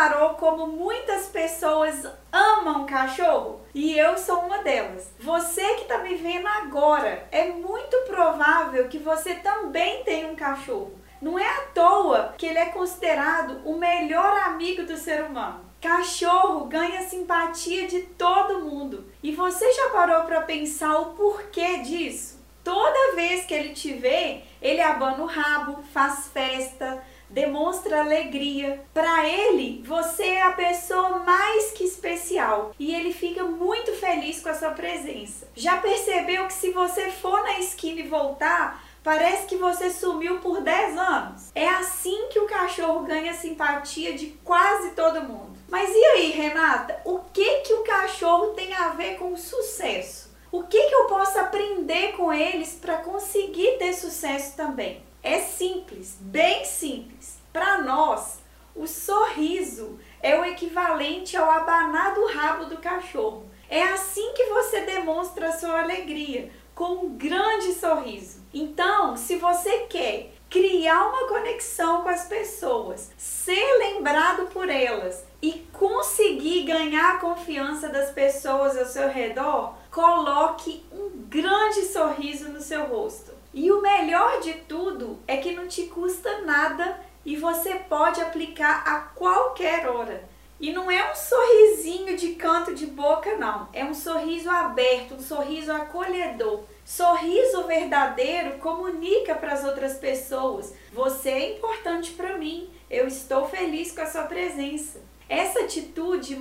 Reparou como muitas pessoas amam cachorro? E eu sou uma delas. Você que está me vendo agora, é muito provável que você também tenha um cachorro. Não é à toa que ele é considerado o melhor amigo do ser humano. Cachorro ganha simpatia de todo mundo. E você já parou para pensar o porquê disso? Toda vez que ele te vê, ele abana o rabo, faz festa, demonstra alegria. Para ele, você é a pessoa mais que especial e ele fica muito feliz com a sua presença. Já percebeu que se você for na esquina e voltar, Parece que você sumiu por 10 anos. É assim que o cachorro ganha simpatia de quase todo mundo. Mas e aí, Renata? O que que o cachorro tem a ver com sucesso? O que que eu posso aprender com eles para conseguir ter sucesso também? É simples, bem simples. Para nós, o sorriso é o equivalente ao abanar do rabo do cachorro. É assim que você demonstra a sua alegria, com um grande sorriso. Então, se você quer criar uma conexão com as pessoas, ser lembrado por elas e conseguir ganhar a confiança das pessoas ao seu redor, coloque um grande sorriso no seu rosto. E o melhor de tudo é que não te custa nada e você pode aplicar a qualquer hora. E não é um sorrisinho de canto de boca, não. É um sorriso aberto, um sorriso acolhedor. Sorriso verdadeiro comunica para as outras pessoas: você é importante para mim, eu estou feliz com a sua presença. Essa atitude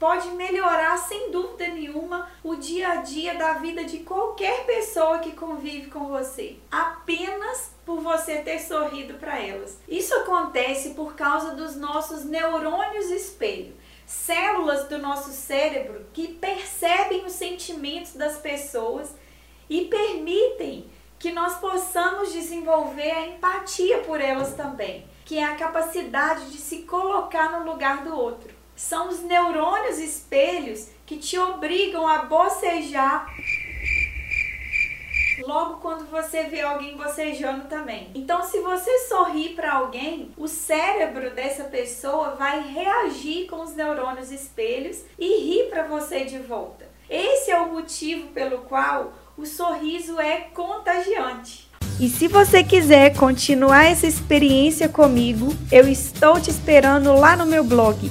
pode melhorar sem dúvida nenhuma o dia a dia da vida de qualquer pessoa que convive com você, apenas por você ter sorrido para elas. Isso acontece por causa dos nossos neurônios espelho, células do nosso cérebro que percebem os sentimentos das pessoas e permitem que nós possamos desenvolver a empatia por elas também, que é a capacidade de se colocar no lugar do outro são os neurônios espelhos que te obrigam a bocejar logo quando você vê alguém bocejando também. Então, se você sorrir para alguém, o cérebro dessa pessoa vai reagir com os neurônios espelhos e rir para você de volta. Esse é o motivo pelo qual o sorriso é contagiante. E se você quiser continuar essa experiência comigo, eu estou te esperando lá no meu blog